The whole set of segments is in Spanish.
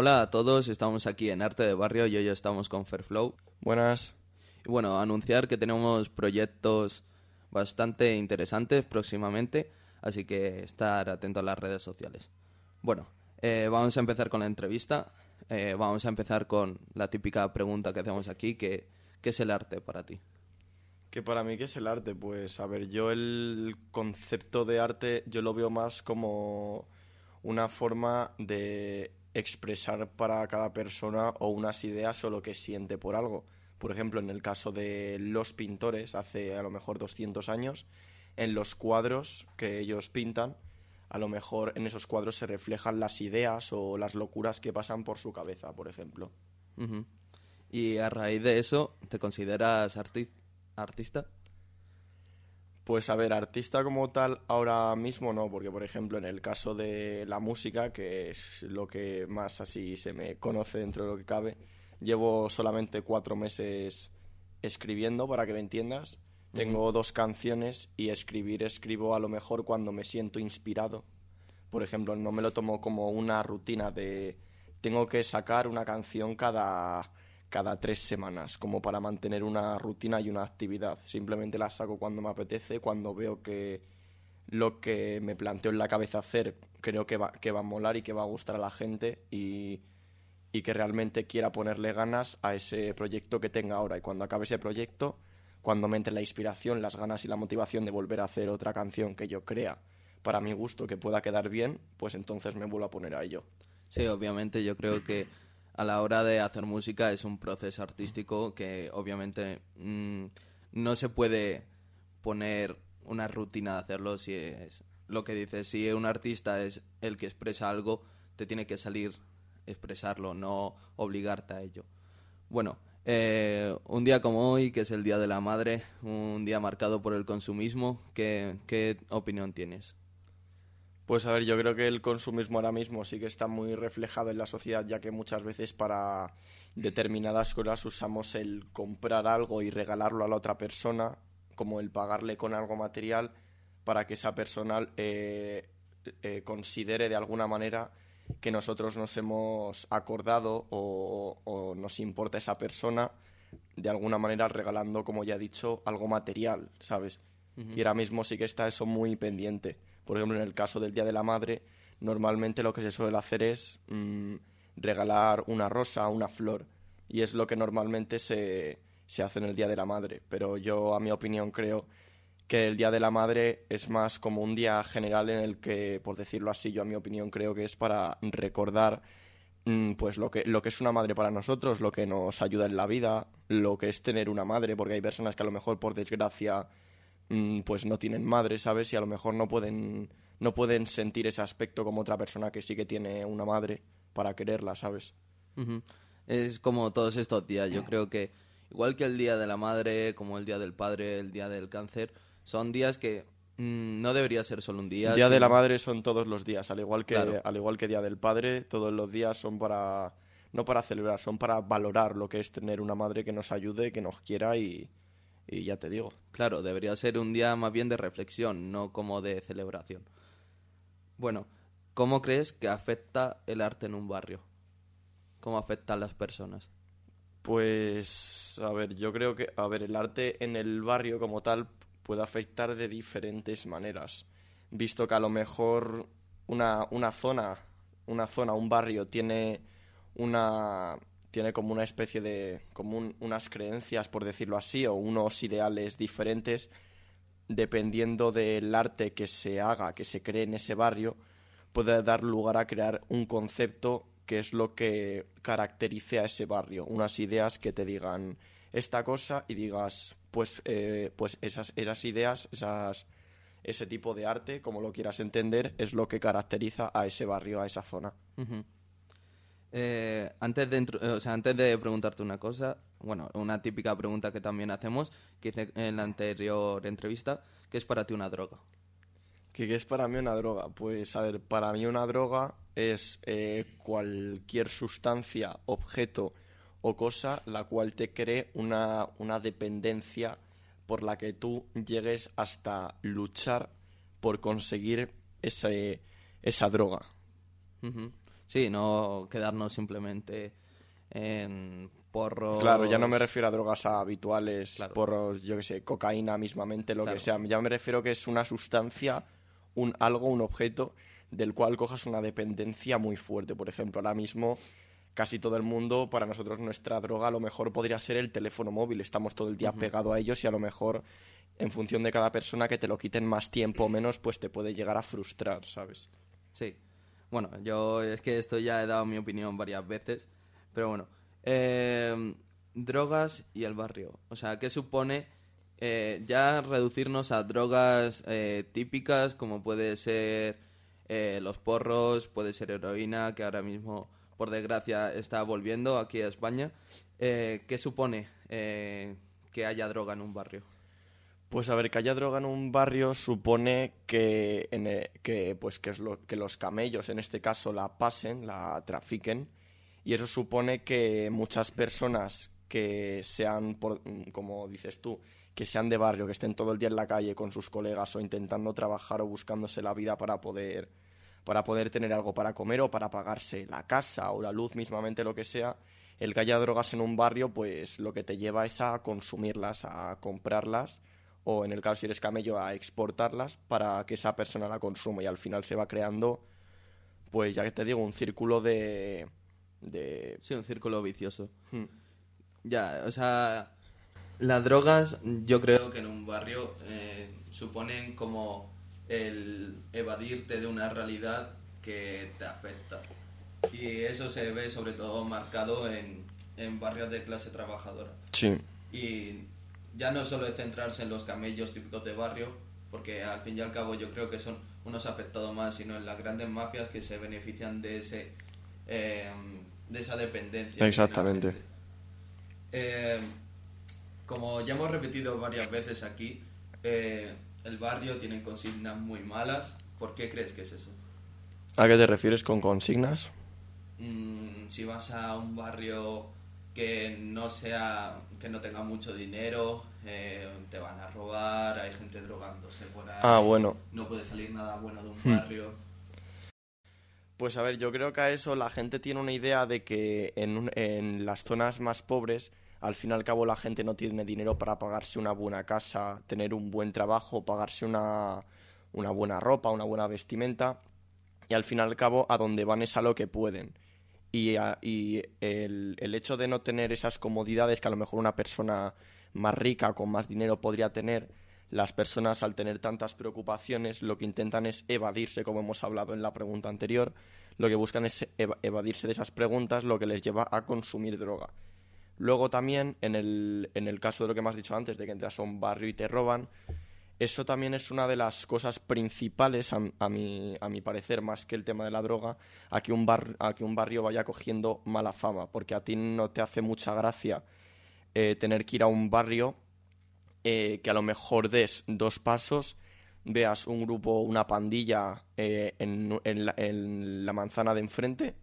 Hola a todos, estamos aquí en Arte de Barrio y hoy estamos con Fairflow. Buenas. Y bueno, anunciar que tenemos proyectos bastante interesantes próximamente, así que estar atento a las redes sociales. Bueno, eh, vamos a empezar con la entrevista. Eh, vamos a empezar con la típica pregunta que hacemos aquí, que ¿qué es el arte para ti? Que para mí, ¿qué es el arte? Pues, a ver, yo el concepto de arte yo lo veo más como una forma de expresar para cada persona o unas ideas o lo que siente por algo. Por ejemplo, en el caso de los pintores, hace a lo mejor 200 años, en los cuadros que ellos pintan, a lo mejor en esos cuadros se reflejan las ideas o las locuras que pasan por su cabeza, por ejemplo. Y a raíz de eso, ¿te consideras artista? Pues a ver, artista como tal ahora mismo no, porque por ejemplo en el caso de la música, que es lo que más así se me conoce dentro de lo que cabe, llevo solamente cuatro meses escribiendo, para que me entiendas, tengo dos canciones y escribir escribo a lo mejor cuando me siento inspirado. Por ejemplo, no me lo tomo como una rutina de tengo que sacar una canción cada, cada tres semanas, como para mantener una rutina y una actividad. Simplemente la saco cuando me apetece, cuando veo que lo que me planteo en la cabeza hacer creo que va, que va a molar y que va a gustar a la gente y, y que realmente quiera ponerle ganas a ese proyecto que tenga ahora. Y cuando acabe ese proyecto cuando me entre la inspiración, las ganas y la motivación de volver a hacer otra canción que yo crea para mi gusto que pueda quedar bien, pues entonces me vuelvo a poner a ello. Sí, obviamente yo creo que a la hora de hacer música es un proceso artístico que obviamente mm, no se puede poner una rutina de hacerlo si es lo que dices, si un artista es el que expresa algo, te tiene que salir expresarlo, no obligarte a ello. Bueno, eh, un día como hoy, que es el Día de la Madre, un día marcado por el consumismo, ¿qué, ¿qué, opinión tienes? Pues a ver, yo creo que el consumismo ahora mismo sí que está muy reflejado en la sociedad, ya que muchas veces para determinadas cosas usamos el comprar algo y regalarlo a la otra persona, como el pagarle con algo material, para que esa persona eh, eh, considere de alguna manera que nosotros nos hemos acordado o, nos importa esa persona de alguna manera regalando, como ya he dicho, algo material, ¿sabes? Y ahora mismo sí que está eso muy pendiente. Por ejemplo, en el caso del Día de la Madre, normalmente lo que se suele hacer es mm, regalar una rosa, una flor. Y es lo que normalmente se, se hace en el Día de la Madre. Pero yo, a mi opinión, creo que el Día de la Madre es más como un día general en el que, por decirlo así, yo a mi opinión creo que es para recordar mm, pues lo que, lo que es una madre para nosotros, lo que nos ayuda en la vida, lo que es tener una madre, porque hay personas que a lo mejor por desgracia pues no tienen madre, ¿sabes? Y a lo mejor no pueden, no pueden sentir ese aspecto como otra persona que sí que tiene una madre para quererla, ¿sabes? Es como todos estos días, yo creo que igual que el Día de la Madre, como el Día del Padre, el Día del Cáncer, son días que mm, no debería ser solo un día. Día de la Madre son todos los días, al igual que al igual que Día del Padre, todos los días son para no para celebrar, son para valorar lo que es tener una madre que nos ayude, que nos quiera y, y ya te digo. Claro, debería ser un día más bien de reflexión, no como de celebración. Bueno, ¿cómo crees que afecta el arte en un barrio? ¿Cómo afecta a las personas? Pues, a ver, yo creo que, a ver, el arte en el barrio como tal puede afectar de diferentes maneras. Visto que a lo mejor una, una zona, una zona, un barrio tiene una tiene como una especie de como unas creencias por decirlo así o unos ideales diferentes dependiendo del arte que se haga, que se cree en ese barrio, puede dar lugar a crear un concepto que es lo que caracterice a ese barrio, unas ideas que te digan esta cosa y digas, pues, eh, pues esas, esas ideas, esas, ese tipo de arte, como lo quieras entender, es lo que caracteriza a ese barrio, a esa zona. Eh, antes, de, o sea, antes de preguntarte una cosa, bueno, una típica pregunta que también hacemos, que hice en la anterior entrevista, ¿qué es para ti una droga? ¿Qué, es para mí una droga? Pues, a ver, para mí una droga es eh, cualquier sustancia, objeto o cosa la cual te cree una, una dependencia por la que tú llegues hasta luchar por conseguir ese, esa droga. Sí, no quedarnos simplemente en porros. Claro, ya no me refiero a drogas habituales, porros, yo que sé, cocaína mismamente, lo que sea. Ya me refiero que es una sustancia, un algo, un objeto del cual cojas una dependencia muy fuerte. Por ejemplo, ahora mismo casi todo el mundo, para nosotros nuestra droga a lo mejor podría ser el teléfono móvil. Estamos todo el día pegado a ellos y a lo mejor en función de cada persona que te lo quiten más tiempo o menos, pues te puede llegar a frustrar, ¿sabes? Sí. Bueno, yo es que esto ya he dado mi opinión varias veces, pero bueno. Eh, drogas y el barrio. O sea, ¿qué supone eh, ya reducirnos a drogas eh, típicas como puede ser los porros, puede ser heroína, que ahora mismo, por desgracia, está volviendo aquí a España? ¿Qué supone que haya droga en un barrio? Pues a ver, que haya droga en un barrio supone que, en que, pues, que, es lo, que los camellos, en este caso, la pasen, la trafiquen, y eso supone que muchas personas que sean, por, como dices tú, que sean de barrio, que estén todo el día en la calle con sus colegas o intentando trabajar o buscándose la vida para poder, para poder tener algo para comer o para pagarse la casa o la luz, mismamente lo que sea, el que haya drogas en un barrio, pues lo que te lleva es a consumirlas, a comprarlas o en el caso si eres camello a exportarlas para que esa persona la consuma y al final se va creando pues ya que te digo un círculo de, de... sí un círculo vicioso. Hmm. ya o sea las drogas yo creo que en un barrio eh, suponen como el evadirte de una realidad que te afecta. Y eso se ve sobre todo marcado en, en barrios de clase trabajadora. Sí. Y ya no solo es centrarse en los camellos típicos de barrio, porque al fin y al cabo yo creo que son unos afectados más, sino en las grandes mafias que se benefician de ese eh, de esa dependencia. Exactamente. Eh, como ya hemos repetido varias veces aquí, eh, el barrio tiene consignas muy malas. ¿Por qué crees que es eso? ¿A qué te refieres con consignas? Mm, si vas a un barrio que no sea que no tenga mucho dinero eh, te van a robar hay gente drogándose por ahí. Ah bueno. No puede salir nada bueno de un hmm. barrio. Pues a ver yo creo que a eso la gente tiene una idea de que en, en las zonas más pobres al fin y al cabo la gente no tiene dinero para pagarse una buena casa tener un buen trabajo pagarse una una buena ropa una buena vestimenta. Y al fin y al cabo a donde van es a lo que pueden y, y el, el, hecho de no tener esas comodidades que a lo mejor una persona más rica, con más dinero, podría tener, las personas al tener tantas preocupaciones lo que intentan es evadirse, como hemos hablado en la pregunta anterior, lo que buscan es evadirse de esas preguntas, lo que les lleva a consumir droga. Luego también, en el, en el caso de lo que has dicho antes, de que entras a un barrio y te roban, eso también es una de las cosas principales, a, mi, a mi parecer, más que el tema de la droga, a que, un bar, a que un barrio vaya cogiendo mala fama, porque a ti no te hace mucha gracia eh, tener que ir a un barrio eh, que a lo mejor des dos pasos, veas un grupo, una pandilla eh, en, en, la, en la manzana de enfrente,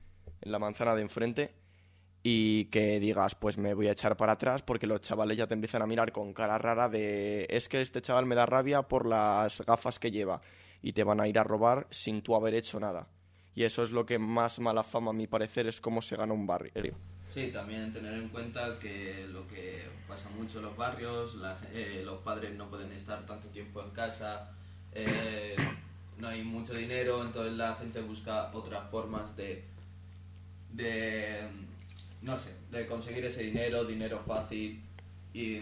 en la manzana de enfrente, y que digas, pues me voy a echar para atrás porque los chavales ya te empiezan a mirar con cara rara de es que este chaval me da rabia por las gafas que lleva y te van a ir a robar sin tú haber hecho nada. Y eso es lo que más mala fama a mi parecer es cómo se gana un barrio. Sí, también tener en cuenta que lo que pasa mucho en los barrios, eh, los padres no pueden estar tanto tiempo en casa, eh, no hay mucho dinero, entonces la gente busca otras formas de, de no sé, de conseguir ese dinero, dinero fácil. Y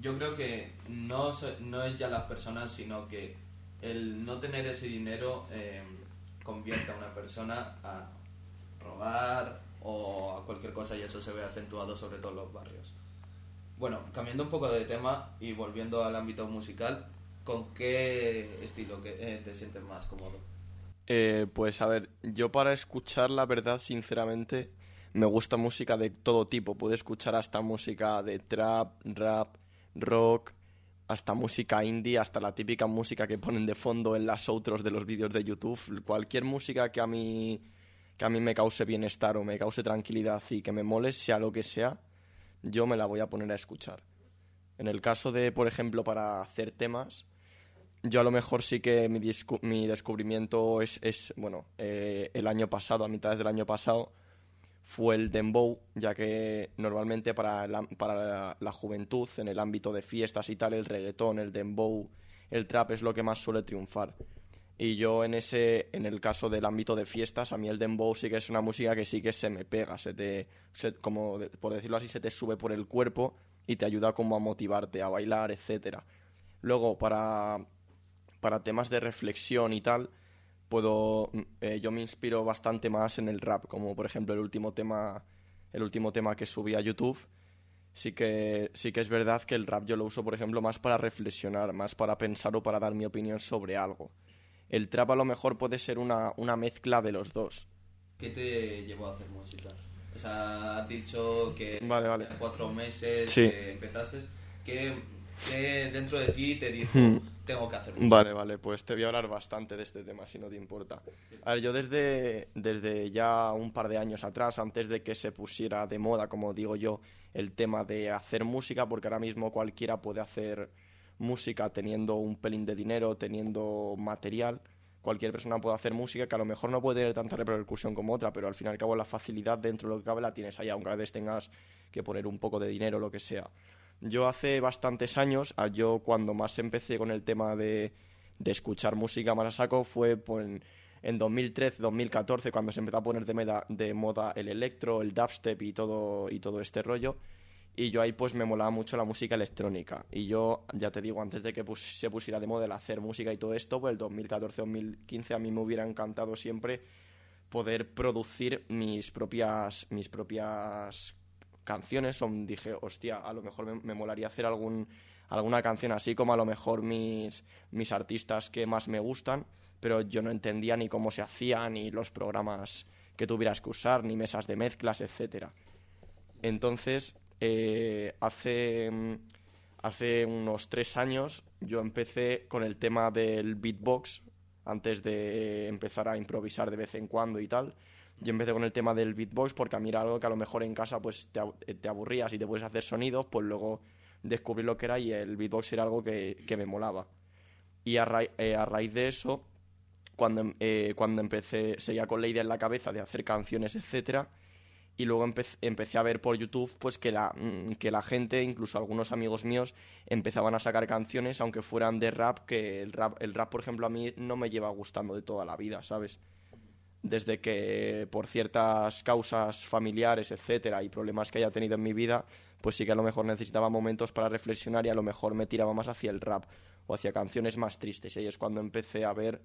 yo creo que no, no es ya las personas, sino que el no tener ese dinero eh, convierte a una persona a robar o a cualquier cosa y eso se ve acentuado sobre todo en los barrios. Bueno, cambiando un poco de tema y volviendo al ámbito musical, ¿con qué estilo que, eh, te sientes más cómodo? Eh, pues a ver, yo para escuchar la verdad, sinceramente, me gusta música de todo tipo. Puedo escuchar hasta música de trap, rap, rock, hasta música indie, hasta la típica música que ponen de fondo en las outros de los vídeos de YouTube. Cualquier música que a mí que a mí me cause bienestar o me cause tranquilidad y que me mole, sea lo que sea, yo me la voy a poner a escuchar. En el caso de, por ejemplo, para hacer temas, yo a lo mejor sí que mi, mi descubrimiento es, es bueno, eh, el año pasado, a mitad del año pasado, fue el dembow, ya que normalmente para, la, para la, juventud, en el ámbito de fiestas y tal, el reggaetón, el dembow, el trap es lo que más suele triunfar. Y yo en ese, en el caso del ámbito de fiestas, a mí el dembow sí que es una música que sí que se me pega, se te, como por decirlo así, se te sube por el cuerpo y te ayuda como a motivarte, a bailar, etcétera. Luego, para, para temas de reflexión y tal, puedo eh, yo me inspiro bastante más en el rap como por ejemplo el último tema el último tema que subí a YouTube. Sí que sí que es verdad que el rap yo lo uso por ejemplo más para reflexionar más para pensar o para dar mi opinión sobre algo. El trap a lo mejor puede ser una, una mezcla de los dos. ¿qué te llevó a hacer música? o sea has dicho que vale, vale. cuatro meses que empezaste. ¿qué, dentro de ti te dijo hmm tengo que hacer. Vale, vale, pues te voy a hablar bastante de este tema, si no te importa. A ver, yo desde, desde ya un par de años atrás, antes de que se pusiera de moda, como digo yo, el tema de hacer música, porque ahora mismo cualquiera puede hacer música teniendo un pelín de dinero, teniendo material. Cualquier persona puede hacer música que a lo mejor no puede tener tanta repercusión como otra, pero al fin y al cabo la facilidad dentro de lo que cabe la tienes ahí, aunque a veces tengas que poner un poco de dinero o lo que sea. Yo hace bastantes años, yo cuando más empecé con el tema de, de escuchar música más a saco fue pues, en 2013-2014 cuando se empezó a poner de, moda, de moda el electro, el dubstep y todo, y todo este rollo. Y yo ahí pues me molaba mucho la música electrónica. Y yo, ya te digo, antes de que se pusiera de moda el hacer música y todo esto, pues el 2014-2015 a mí me hubiera encantado siempre poder producir mis propias, mis propias canciones, son, dije, hostia, a lo mejor me, molaría hacer algún, alguna canción así como a lo mejor mis, mis artistas que más me gustan, pero yo no entendía ni cómo se hacía, ni los programas que tuvieras que usar, ni mesas de mezclas, etcétera. Entonces, eh, hace, hace unos tres años yo empecé con el tema del beatbox, antes de empezar a improvisar de vez en cuando y tal, yo empecé con el tema del beatbox porque a mí era algo que a lo mejor en casa pues te, aburrías y te puedes hacer sonidos, pues luego descubrí lo que era y el beatbox era algo que, me molaba. Y a, eh, raíz de eso, cuando, eh, cuando empecé, seguía con la idea en la cabeza de hacer canciones, etcétera, y luego empecé a ver por YouTube pues que la, mm, que la gente, incluso algunos amigos míos, empezaban a sacar canciones, aunque fueran de rap, que el rap, el rap, por ejemplo, a mí no me lleva gustando de toda la vida, ¿sabes? Desde que por ciertas causas familiares, etcétera, y problemas que haya tenido en mi vida, pues sí que a lo mejor necesitaba momentos para reflexionar y a lo mejor me tiraba más hacia el rap o hacia canciones más tristes. Y ahí es cuando empecé a ver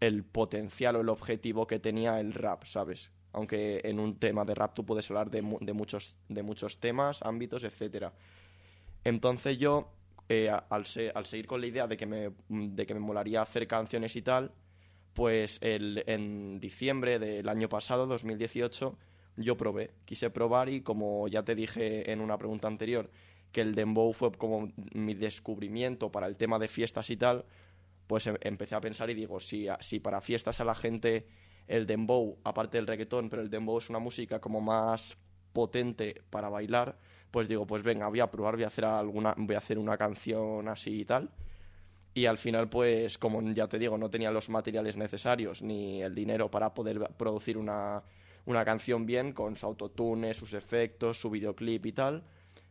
el potencial o el objetivo que tenía el rap, ¿sabes? Aunque en un tema de rap tú puedes hablar de, de muchos, de muchos temas, ámbitos, etcétera. Entonces yo, eh, al, al seguir con la idea de que, me, de que me molaría hacer canciones y tal, pues el, en diciembre del año pasado, 2018, yo probé, quise probar y como ya te dije en una pregunta anterior, que el dembow fue como mi descubrimiento para el tema de fiestas y tal, pues em, empecé a pensar y digo, si, si para fiestas a la gente el dembow, aparte del reggaetón, pero el dembow es una música como más potente para bailar, pues digo, pues venga, voy a probar, voy a hacer alguna, voy a hacer una canción así y tal y al final pues como ya te digo no tenía los materiales necesarios ni el dinero para poder producir una, una canción bien con su autotune, sus efectos, su videoclip y tal,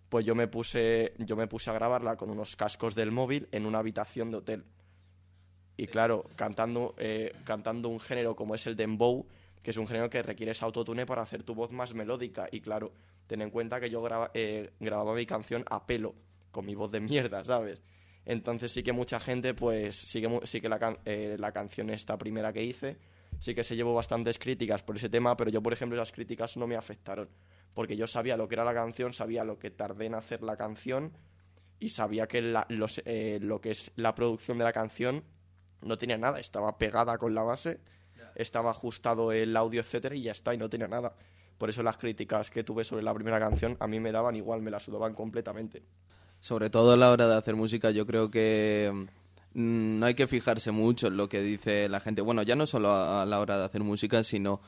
pues yo me puse yo me puse a grabarla con unos cascos del móvil en una habitación de hotel. Y claro, cantando eh, cantando un género como es el dembow, que es un género que requiere autotune para hacer tu voz más melódica y claro, ten en cuenta que yo eh, grababa mi canción a pelo, con mi voz de mierda, ¿sabes? Entonces sí que mucha gente, pues sí que, sí que la, eh, la canción esta primera que hice, sí que se llevó bastantes críticas por ese tema, pero yo, por ejemplo, esas críticas no me afectaron, porque yo sabía lo que era la canción, sabía lo que tardé en hacer la canción y sabía que los, eh, lo que es la producción de la canción no tenía nada, estaba pegada con la base, estaba ajustado el audio, etcétera, y ya está, y no tenía nada. Por eso las críticas que tuve sobre la primera canción a mí me daban igual, me la sudaban completamente sobre todo a la hora de hacer música, yo creo que mm, no hay que fijarse mucho en lo que dice la gente. Bueno, ya no solo a la hora de hacer música, sino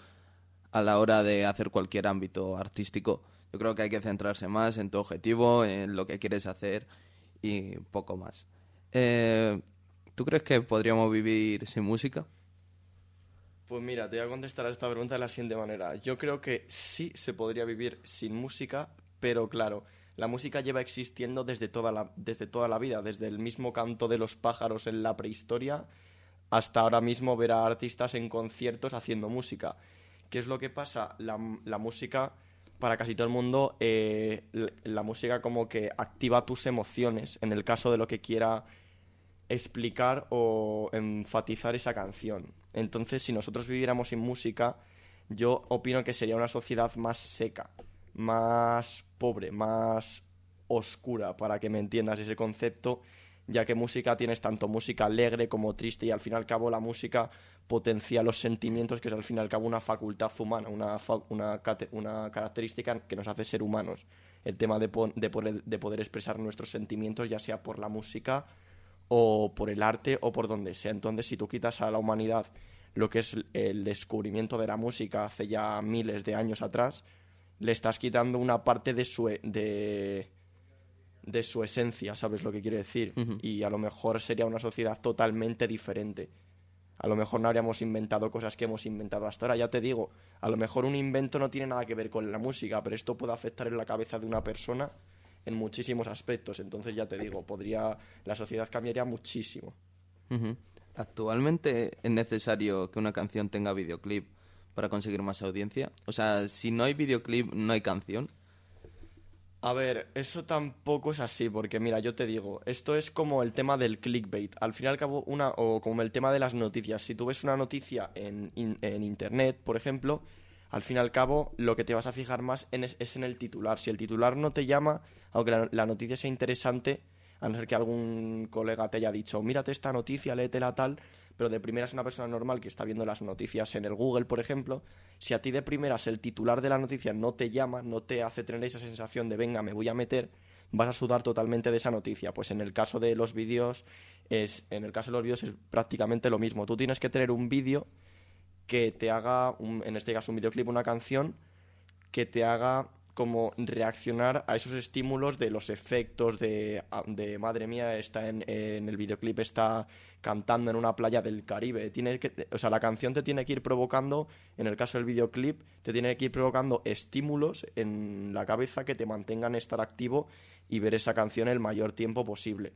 a la hora de hacer cualquier ámbito artístico. Yo creo que hay que centrarse más en tu objetivo, en lo que quieres hacer y poco más. Eh, ¿Tú crees que podríamos vivir sin música? Pues mira, te voy a contestar a esta pregunta de la siguiente manera. Yo creo que sí se podría vivir sin música, pero claro, la música lleva existiendo desde toda la, desde toda la vida, desde el mismo canto de los pájaros en la prehistoria hasta ahora mismo ver a artistas en conciertos haciendo música. ¿Qué es lo que pasa? La, música, para casi todo el mundo, eh, la música como que activa tus emociones en el caso de lo que quiera explicar o enfatizar esa canción. Entonces, si nosotros viviéramos sin música, yo opino que sería una sociedad más seca, más pobre, más oscura, para que me entiendas ese concepto, ya que música tienes tanto música alegre como triste y al fin y al cabo la música potencia los sentimientos, que es al fin y al cabo una facultad humana, una, una, una característica que nos hace ser humanos. El tema de, de, poder, de poder expresar nuestros sentimientos, ya sea por la música, o por el arte o por donde sea. Entonces, si tú quitas a la humanidad lo que es el descubrimiento de la música hace ya miles de años atrás, le estás quitando una parte de su, de, de su esencia, ¿sabes lo que quiero decir? Y a lo mejor sería una sociedad totalmente diferente. A lo mejor no habríamos inventado cosas que hemos inventado hasta ahora. Ya te digo, a lo mejor un invento no tiene nada que ver con la música, pero esto puede afectar en la cabeza de una persona en muchísimos aspectos. Entonces, ya te digo, podría la sociedad cambiaría muchísimo. Actualmente es necesario que una canción tenga videoclip para conseguir más audiencia. O sea, si no hay videoclip, no hay canción. A ver, eso tampoco es así, porque mira, yo te digo, esto es como el tema del clickbait. Al fin y al cabo, una, o como el tema de las noticias. Si tú ves una noticia en, en internet, por ejemplo, al fin y al cabo lo que te vas a fijar más es, en el titular. Si el titular no te llama, aunque la, noticia sea interesante, a no ser que algún colega te haya dicho, mírate esta noticia, léetela tal, pero de primeras una persona normal que está viendo las noticias en el Google, por ejemplo, si a ti de primeras el titular de la noticia no te llama, no te hace tener esa sensación de venga, me voy a meter, vas a sudar totalmente de esa noticia. Pues en el caso de los vídeos es en el caso de los vídeos es prácticamente lo mismo. Tú tienes que tener un vídeo que te haga, en este caso un videoclip, una canción, que te haga como reaccionar a esos estímulos de los efectos de, de madre mía, está en, en, el videoclip, está cantando en una playa del Caribe. Tiene que, o sea, la canción te tiene que ir provocando, en el caso del videoclip, te tiene que ir provocando estímulos en la cabeza que te mantengan estar activo y ver esa canción el mayor tiempo posible.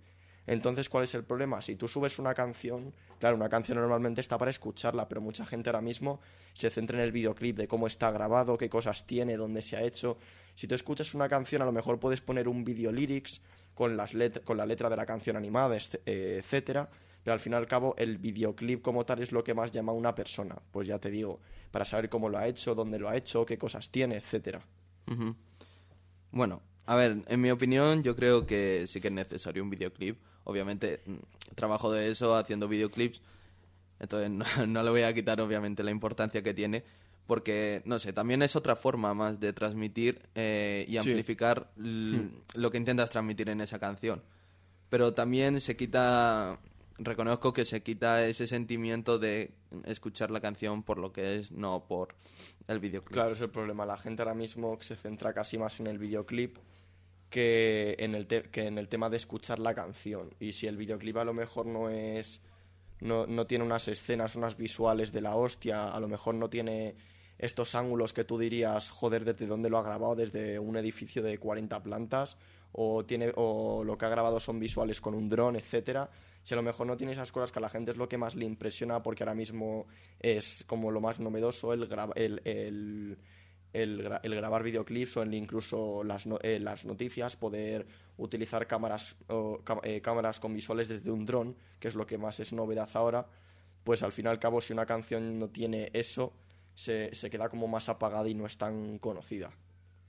Entonces, ¿cuál es el problema? Si tú subes una canción, claro, una canción normalmente está para escucharla, pero mucha gente ahora mismo se centra en el videoclip de cómo está grabado, qué cosas tiene, dónde se ha hecho. Si tú escuchas una canción, a lo mejor puedes poner un video lyrics con, las con la letra de la canción animada, eh, etcétera, pero al fin y al cabo el videoclip como tal es lo que más llama a una persona. Pues ya te digo, para saber cómo lo ha hecho, dónde lo ha hecho, qué cosas tiene, etcétera. Bueno, a ver, en mi opinión yo creo que sí que es necesario un videoclip obviamente mm, trabajo de eso haciendo videoclips, entonces no, le voy a quitar obviamente la importancia que tiene, porque, no sé, también es otra forma más de transmitir eh, y amplificar hmm. lo que intentas transmitir en esa canción. Pero también se quita, reconozco que se quita ese sentimiento de escuchar la canción por lo que es, no por el videoclip. Claro, es el problema. La gente ahora mismo se centra casi más en el videoclip que en, el que en el tema de escuchar la canción. Y si el videoclip a lo mejor no es. No, no tiene unas escenas, unas visuales de la hostia, a lo mejor no tiene estos ángulos que tú dirías, joder, desde dónde lo ha grabado, desde un edificio de 40 plantas, o, tiene, o lo que ha grabado son visuales con un dron, etcétera. Si a lo mejor no tiene esas cosas que a la gente es lo que más le impresiona, porque ahora mismo es como lo más novedoso el, el, el el, grabar videoclips o incluso las, eh, las noticias, poder utilizar cámaras, eh, cámaras con visuales desde un dron, que es lo que más es novedad ahora, pues al fin y al cabo si una canción no tiene eso, se, se queda como más apagada y no es tan conocida.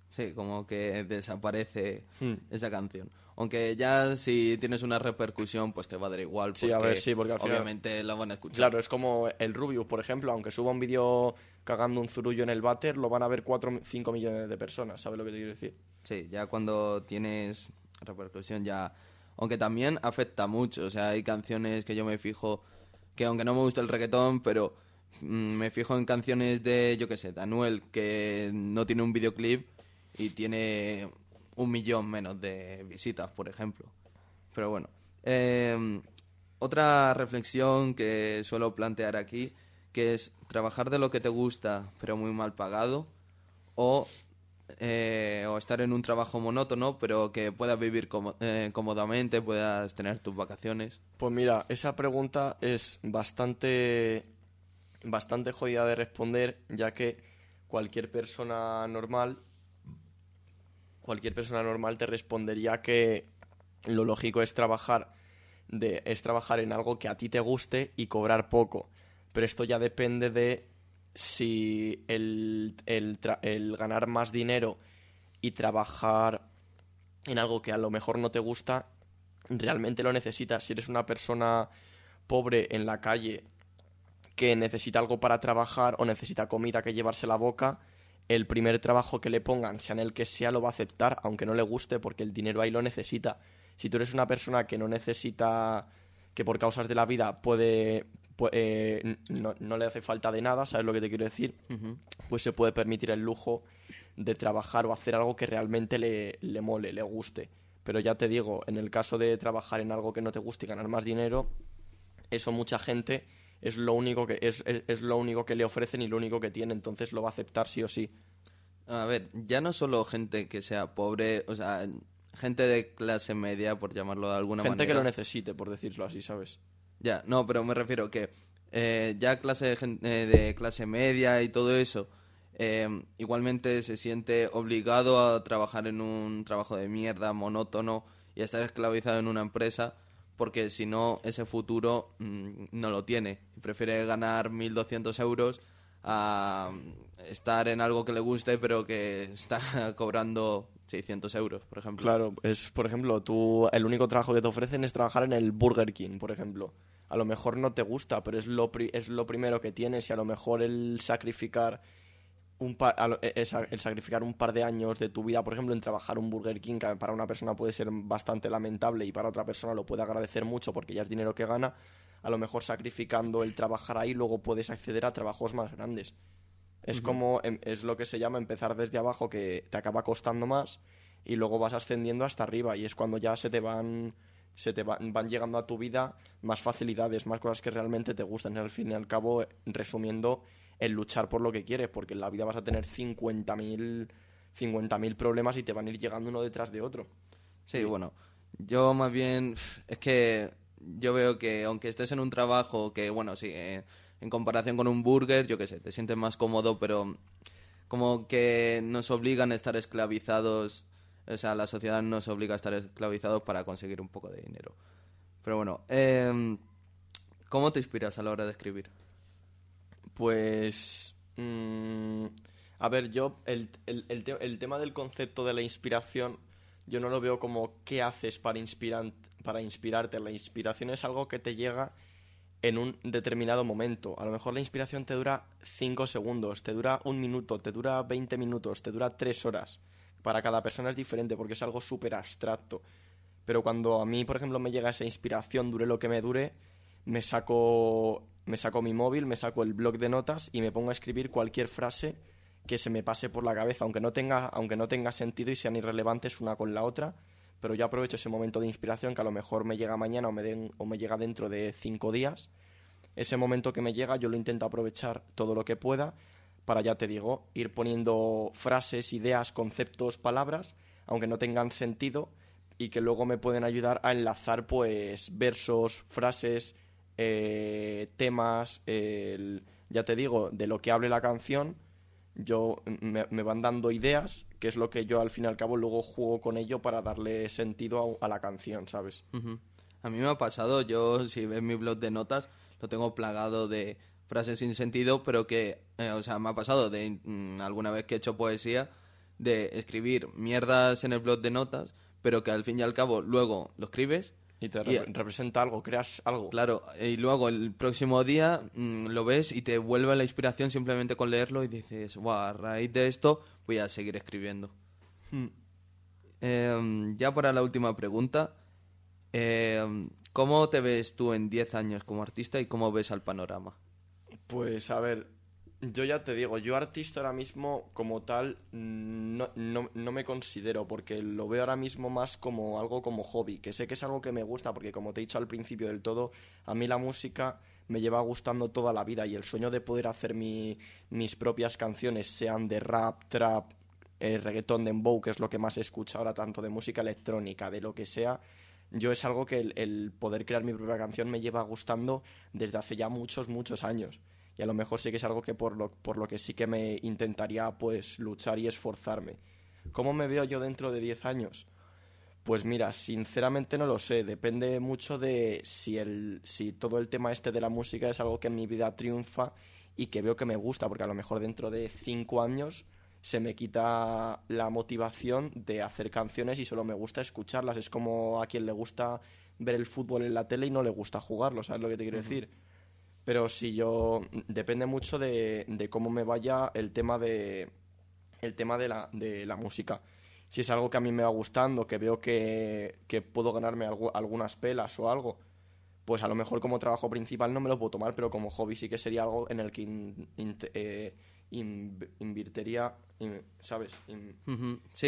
Sí, como que desaparece hmm. esa canción. Aunque ya si tienes una repercusión, pues te va a dar igual. Porque sí, a ver, sí, porque al final, obviamente la van a escuchar. Claro, es como el Rubius, por ejemplo, aunque suba un vídeo cagando un zurullo en el váter, lo van a ver 4 o 5 millones de personas, ¿sabes lo que te quiero decir? Sí, ya cuando tienes repercusión ya... Aunque también afecta mucho, o sea, hay canciones que yo me fijo, que aunque no me gusta el reggaetón, pero mm, me fijo en canciones de, yo qué sé, de que no tiene un videoclip y tiene un millón menos de visitas, por ejemplo. Pero bueno, eh, otra reflexión que suelo plantear aquí, que es trabajar de lo que te gusta, pero muy mal pagado, o, eh, o estar en un trabajo monótono, pero que puedas vivir eh, cómodamente, puedas tener tus vacaciones. Pues mira, esa pregunta es bastante, bastante jodida de responder, ya que cualquier persona normal, cualquier persona normal te respondería que lo lógico es trabajar de, es trabajar en algo que a ti te guste y cobrar poco. Pero esto ya depende de si el, el, ganar más dinero y trabajar en algo que a lo mejor no te gusta, realmente lo necesitas. Si eres una persona pobre en la calle que necesita algo para trabajar o necesita comida que llevarse la boca, el primer trabajo que le pongan, sea en el que sea, lo va a aceptar, aunque no le guste, porque el dinero ahí lo necesita si tú eres una persona que no necesita, que por causas de la vida puede, eh, no, le hace falta de nada, ¿sabes lo que te quiero decir? Pues se puede permitir el lujo de trabajar o hacer algo que realmente le, le mole, le guste. Pero ya te digo, en el caso de trabajar en algo que no te guste y ganar más dinero, eso mucha gente es lo único que es, es, lo único que le ofrecen y lo único que tiene, entonces lo va a aceptar sí o sí. A ver, ya no solo gente que sea pobre, o sea, gente de clase media, por llamarlo de alguna manera. Gente que lo necesite, por decirlo así, ¿sabes? Ya, no, pero me refiero que eh, ya clase de, eh, de, clase media y todo eso, eh, igualmente se siente obligado a trabajar en un trabajo de mierda, monótono, y a estar esclavizado en una empresa, porque si no, ese futuro mm, no lo tiene. Prefiere ganar 1.200 euros a estar en algo que le guste, pero que está cobrando 600 euros, por ejemplo. Claro, es, por ejemplo, tú, el único trabajo que te ofrecen es trabajar en el Burger King, por ejemplo. A lo mejor no te gusta, pero es lo, es lo primero que tienes y a lo mejor el sacrificar un par, e, el sacrificar un par de años de tu vida, por ejemplo, en trabajar un Burger King, que para una persona puede ser bastante lamentable y para otra persona lo puede agradecer mucho porque ya es dinero que gana, a lo mejor sacrificando el trabajar ahí luego puedes acceder a trabajos más grandes. Es como, em, es lo que se llama empezar desde abajo, que te acaba costando más y luego vas ascendiendo hasta arriba y es cuando ya se te van se te van, van llegando a tu vida más facilidades, más cosas que realmente te gustan. Al fin y al cabo, resumiendo, el luchar por lo que quieres, porque en la vida vas a tener 50.000 50.000 problemas y te van a ir llegando uno detrás de otro. Sí, bueno, yo más bien es que yo veo que aunque estés en un trabajo que, bueno, sí, eh, en comparación con un burger, yo qué sé, te sientes más cómodo, pero como que nos obligan a estar esclavizados, o sea, la sociedad nos obliga a estar esclavizados para conseguir un poco de dinero. Pero bueno, eh, ¿cómo te inspiras a la hora de escribir? Pues... Mm, a ver, yo el, el, el, tema del concepto de la inspiración, yo no lo veo como qué haces para, para inspirarte. La inspiración es algo que te llega en un determinado momento. A lo mejor la inspiración te dura 5 segundos, te dura un minuto, te dura 20 minutos, te dura 3 horas. Para cada persona es diferente porque es algo súper abstracto. Pero cuando a mí, por ejemplo, me llega esa inspiración, dure lo que me dure, me saco, me saco mi móvil, me saco el blog de notas y me pongo a escribir cualquier frase que se me pase por la cabeza, aunque no tenga, aunque no tenga sentido y sean irrelevantes una con la otra pero yo aprovecho ese momento de inspiración que a lo mejor me llega mañana o me, llega dentro de cinco días. Ese momento que me llega yo lo intento aprovechar todo lo que pueda para, ya te digo, ir poniendo frases, ideas, conceptos, palabras, aunque no tengan sentido y que luego me pueden ayudar a enlazar pues versos, frases, eh, temas, ya te digo, de lo que hable la canción yo me, van dando ideas, que es lo que yo al fin y al cabo luego juego con ello para darle sentido a, la canción, ¿sabes? A mí me ha pasado, yo si ves mi blog de notas, lo tengo plagado de frases sin sentido, pero que, eh, o sea, me ha pasado de mm, alguna vez que he hecho poesía, de escribir mierdas en el blog de notas, pero que al fin y al cabo luego lo escribes y te representa algo, creas algo. Claro, y luego el próximo día mm, lo ves y te vuelve la inspiración simplemente con leerlo y dices, wow, a raíz de esto voy a seguir escribiendo. Hmm. Em, ya para la última pregunta, em, ¿cómo te ves tú en 10 años como artista y cómo ves al panorama? Pues a ver, Yo ya te digo, yo artista ahora mismo como tal no, no, no, me considero porque lo veo ahora mismo más como algo como hobby, que sé que es algo que me gusta porque como te he dicho al principio del todo, a mí la música me lleva gustando toda la vida y el sueño de poder hacer mi, mis propias canciones, sean de rap, trap, eh, reggaetón, dembow, que es lo que más escucho ahora, tanto de música electrónica, de lo que sea, yo es algo que el poder crear mi propia canción me lleva gustando desde hace ya muchos, muchos años y a lo mejor sí que es algo que por lo, por lo que sí que me intentaría pues luchar y esforzarme. ¿Cómo me veo yo dentro de 10 años? Pues mira, sinceramente no lo sé, depende mucho de si, el, si todo el tema este de la música es algo que en mi vida triunfa y que veo que me gusta, porque a lo mejor dentro de 5 años se me quita la motivación de hacer canciones y solo me gusta escucharlas. Es como a quien le gusta ver el fútbol en la tele y no le gusta jugarlo, ¿sabes lo que te quiero decir? Pero si yo. Depende mucho de, de, cómo me vaya el tema de. El tema de la, de la música. Si es algo que a mí me va gustando, que veo que, que puedo ganarme algo, algunas pelas o algo, pues a lo mejor como trabajo principal no me lo puedo tomar, pero como hobby sí que sería algo en el que eh, invertiría, ¿sabes? Sí,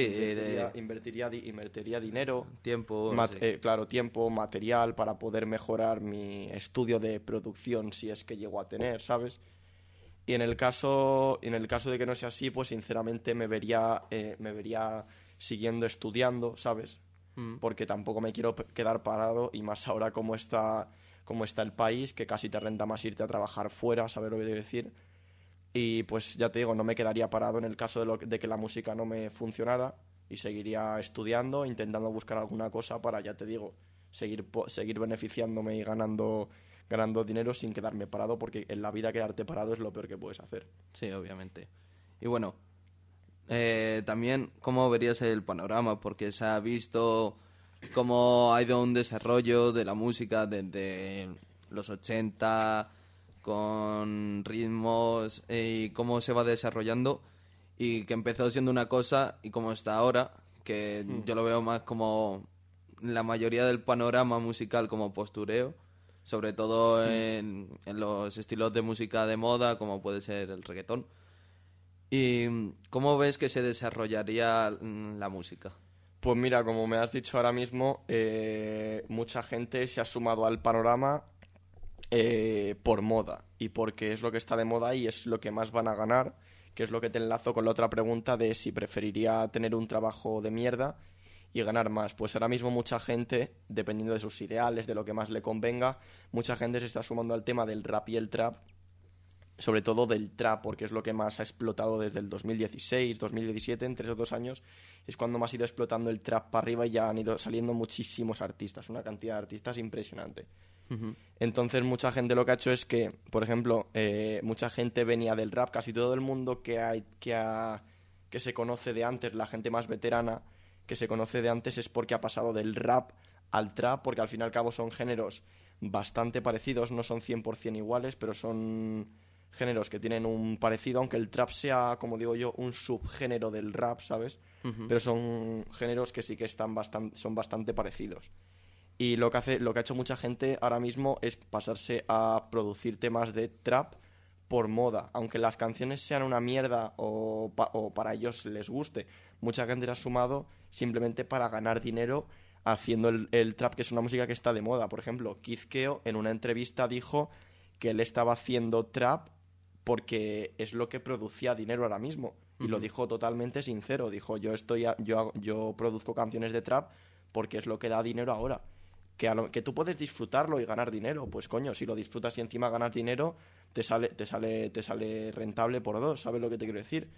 invertiría, invertiría, dinero, tiempo, eh, claro, tiempo, material para poder mejorar mi estudio de producción si es que llego a tener, ¿sabes? Y en el caso, en el caso de que no sea así, pues sinceramente me vería, eh, me vería siguiendo estudiando, ¿sabes? Mm. Porque tampoco me quiero quedar parado y más ahora como está, como está el país, que casi te renta más irte a trabajar fuera, ¿sabes lo que decir? Y pues ya te digo, no me quedaría parado en el caso de, lo, de que la música no me funcionara y seguiría estudiando, intentando buscar alguna cosa para, ya te digo, seguir, seguir beneficiándome y ganando, ganando dinero sin quedarme parado, porque en la vida quedarte parado es lo peor que puedes hacer. Sí, obviamente. Y bueno, eh, también, ¿cómo verías el panorama? Porque se ha visto cómo ha ido un desarrollo de la música desde los 80 con ritmos eh, y cómo se va desarrollando y que empezó siendo una cosa y como está ahora, que hmm. yo lo veo más como la mayoría del panorama musical como postureo, sobre todo hmm. en, en los estilos de música de moda como puede ser el reggaetón. ¿Y cómo ves que se desarrollaría la música? Pues mira, como me has dicho ahora mismo, eh, mucha gente se ha sumado al panorama eh, por moda y porque es lo que está de moda y es lo que más van a ganar, que es lo que te enlazo con la otra pregunta de si preferiría tener un trabajo de mierda y ganar más. Pues ahora mismo mucha gente, dependiendo de sus ideales, de lo que más le convenga, mucha gente se está sumando al tema del rap y el trap, sobre todo del trap, porque es lo que más ha explotado desde el 2016, 2017, entre esos dos años, es cuando más ha ido explotando el trap para arriba y ya han ido saliendo muchísimos artistas, una cantidad de artistas impresionante. Entonces mucha gente lo que ha hecho es que, por ejemplo, eh, mucha gente venía del rap, casi todo el mundo que, hay, que, que se conoce de antes, la gente más veterana que se conoce de antes es porque ha pasado del rap al trap, porque al fin y al cabo son géneros bastante parecidos, no son 100% iguales, pero son géneros que tienen un parecido, aunque el trap sea, como digo yo, un subgénero del rap, ¿sabes? Pero son géneros que sí que están bastante, son bastante parecidos. Y lo que, hace, lo que ha hecho mucha gente ahora mismo es pasarse a producir temas de trap por moda. Aunque las canciones sean una mierda o, para ellos les guste, mucha gente se ha sumado simplemente para ganar dinero haciendo el, trap, que es una música que está de moda. Por ejemplo, Kizkeo en una entrevista dijo que él estaba haciendo trap porque es lo que producía dinero ahora mismo. Y lo dijo totalmente sincero. Dijo, yo, estoy yo, yo produzco canciones de trap porque es lo que da dinero ahora que, que tú puedes disfrutarlo y ganar dinero. Pues coño, si lo disfrutas y encima ganas dinero, te sale, te sale, te sale rentable por dos, ¿sabes lo que te quiero decir?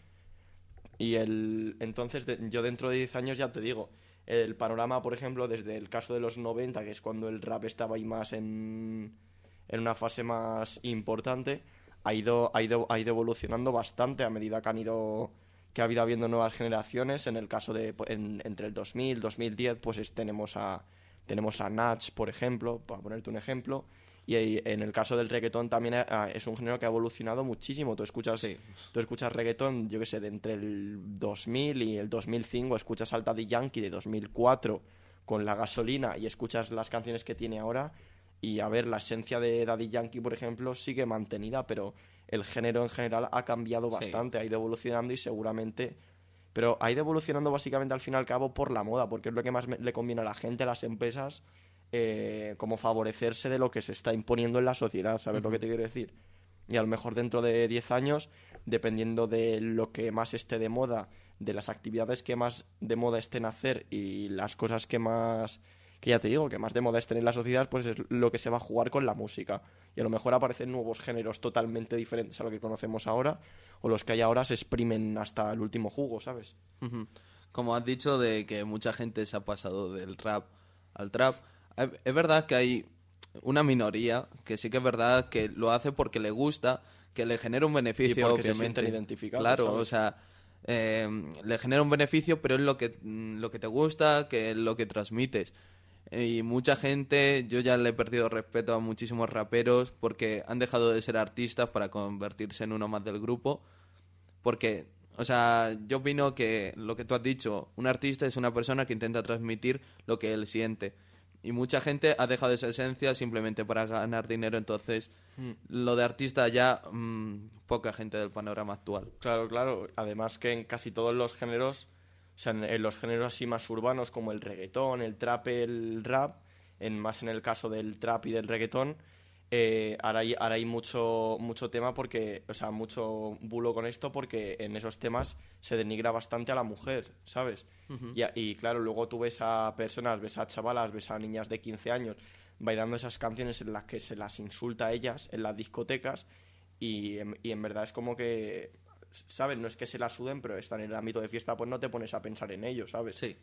Y el, entonces yo dentro de 10 años ya te digo, el panorama, por ejemplo, desde el caso de los 90, que es cuando el rap estaba ahí más en, en una fase más importante, ha ido, ha ido, ha ido evolucionando bastante a medida que han ido que ha habido habiendo nuevas generaciones. En el caso de entre el 2000 2010, pues tenemos a tenemos a Natch, por ejemplo, para ponerte un ejemplo. Y en el caso del reggaetón también eh, es un género que ha evolucionado muchísimo. Tú escuchas, tú escuchas reggaetón, yo qué sé, de entre el 2000 y el 2005, escuchas Alta de Yankee de 2004 con la gasolina y escuchas las canciones que tiene ahora Y a ver, la esencia de Daddy Yankee, por ejemplo, sigue mantenida, pero el género en general ha cambiado bastante, ha ido evolucionando y seguramente... Pero ha ido evolucionando básicamente al fin y al cabo por la moda, porque es lo que más le conviene a la gente, a las empresas, eh, como favorecerse de lo que se está imponiendo en la sociedad, ¿sabes lo que te quiero decir? Y a lo mejor dentro de 10 años, dependiendo de lo que más esté de moda, de las actividades que más de moda estén a hacer y las cosas que más que ya te digo, que más de moda estén en la sociedad, pues es lo que se va a jugar con la música. Y a lo mejor aparecen nuevos géneros totalmente diferentes a lo que conocemos ahora, o los que hay ahora se exprimen hasta el último jugo, ¿sabes? Como has dicho, de que mucha gente se ha pasado del rap al trap, es verdad que hay una minoría que sí que es verdad que lo hace porque le gusta, que le genera un beneficio, y porque obviamente. Se identificados, claro, o sea, eh, le genera un beneficio, pero es lo que, lo que te gusta, que es lo que transmites. Y mucha gente, yo ya le he perdido respeto a muchísimos raperos porque han dejado de ser artistas para convertirse en uno más del grupo. Porque, o sea, yo opino que lo que tú has dicho, un artista es una persona que intenta transmitir lo que él siente. Y mucha gente ha dejado esa esencia simplemente para ganar dinero, entonces hmm. lo de artista ya mm, poca gente del panorama actual. Claro, claro. Además que en casi todos los géneros sea, en, los géneros así más urbanos como el reggaetón, el trap, el rap, en, más en el caso del trap y del reggaetón, eh, ahora, hay, ahora hay mucho, mucho tema porque, o sea, mucho bulo con esto porque en esos temas se denigra bastante a la mujer, ¿sabes? y, y, claro, luego tú ves a personas, ves a chavalas, ves a niñas de 15 años bailando esas canciones en las que se las insulta a ellas en las discotecas y, y en verdad es como que ¿sabes? No es que se la suden, pero están en el ámbito de fiesta, pues no te pones a pensar en ello, ¿sabes? Sí.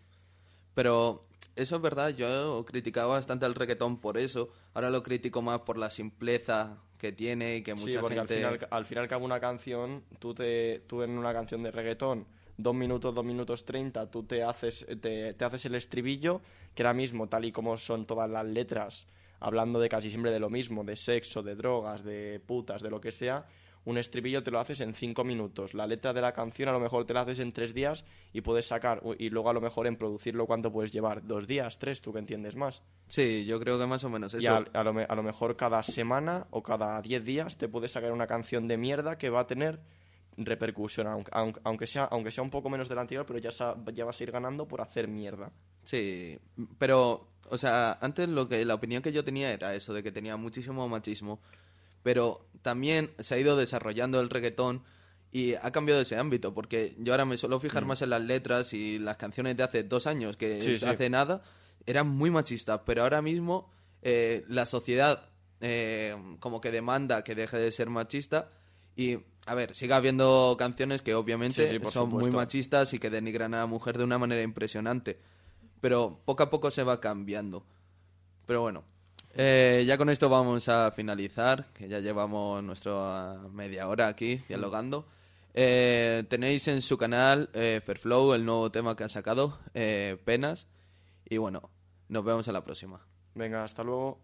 Pero eso es verdad, yo criticaba bastante al reggaetón por eso, ahora lo critico más por la simpleza que tiene y que mucha sí, porque gente... al final, al final hago una canción, tú, te, tú en una canción de reggaetón, dos minutos, dos minutos treinta, tú te haces, te, te haces el estribillo, que ahora mismo, tal y como son todas las letras, hablando de casi siempre de lo mismo, de sexo, de drogas, de putas, de lo que sea, un estribillo te lo haces en cinco minutos. La letra de la canción a lo mejor te la haces en tres días y puedes sacar, y luego a lo mejor en producirlo, ¿cuánto puedes llevar? ¿Dos días? ¿Tres? ¿Tú que entiendes más? Sí, yo creo que más o menos eso. Y a, lo, a lo mejor cada semana o cada diez días te puedes sacar una canción de mierda que va a tener repercusión, aunque, aunque, sea, aunque sea un poco menos de la anterior, pero ya, ya vas a ir ganando por hacer mierda. Sí, pero, o sea, antes lo que la opinión que yo tenía era eso, de que tenía muchísimo machismo pero también se ha ido desarrollando el reggaetón y ha cambiado ese ámbito, porque yo ahora me suelo fijar mm. más en las letras y las canciones de hace dos años, que hace nada, eran muy machistas, pero ahora mismo eh, la sociedad eh, como que demanda que deje de ser machista y, a ver, sigue habiendo canciones que obviamente son muy machistas y que denigran a la mujer de una manera impresionante, pero poco a poco se va cambiando. Pero bueno, eh, ya con esto vamos a finalizar, que ya llevamos nuestra media hora aquí dialogando. Eh, tenéis en su canal eh, Fairflow el nuevo tema que han sacado, Penas. Y bueno, nos vemos a la próxima. Venga, hasta luego.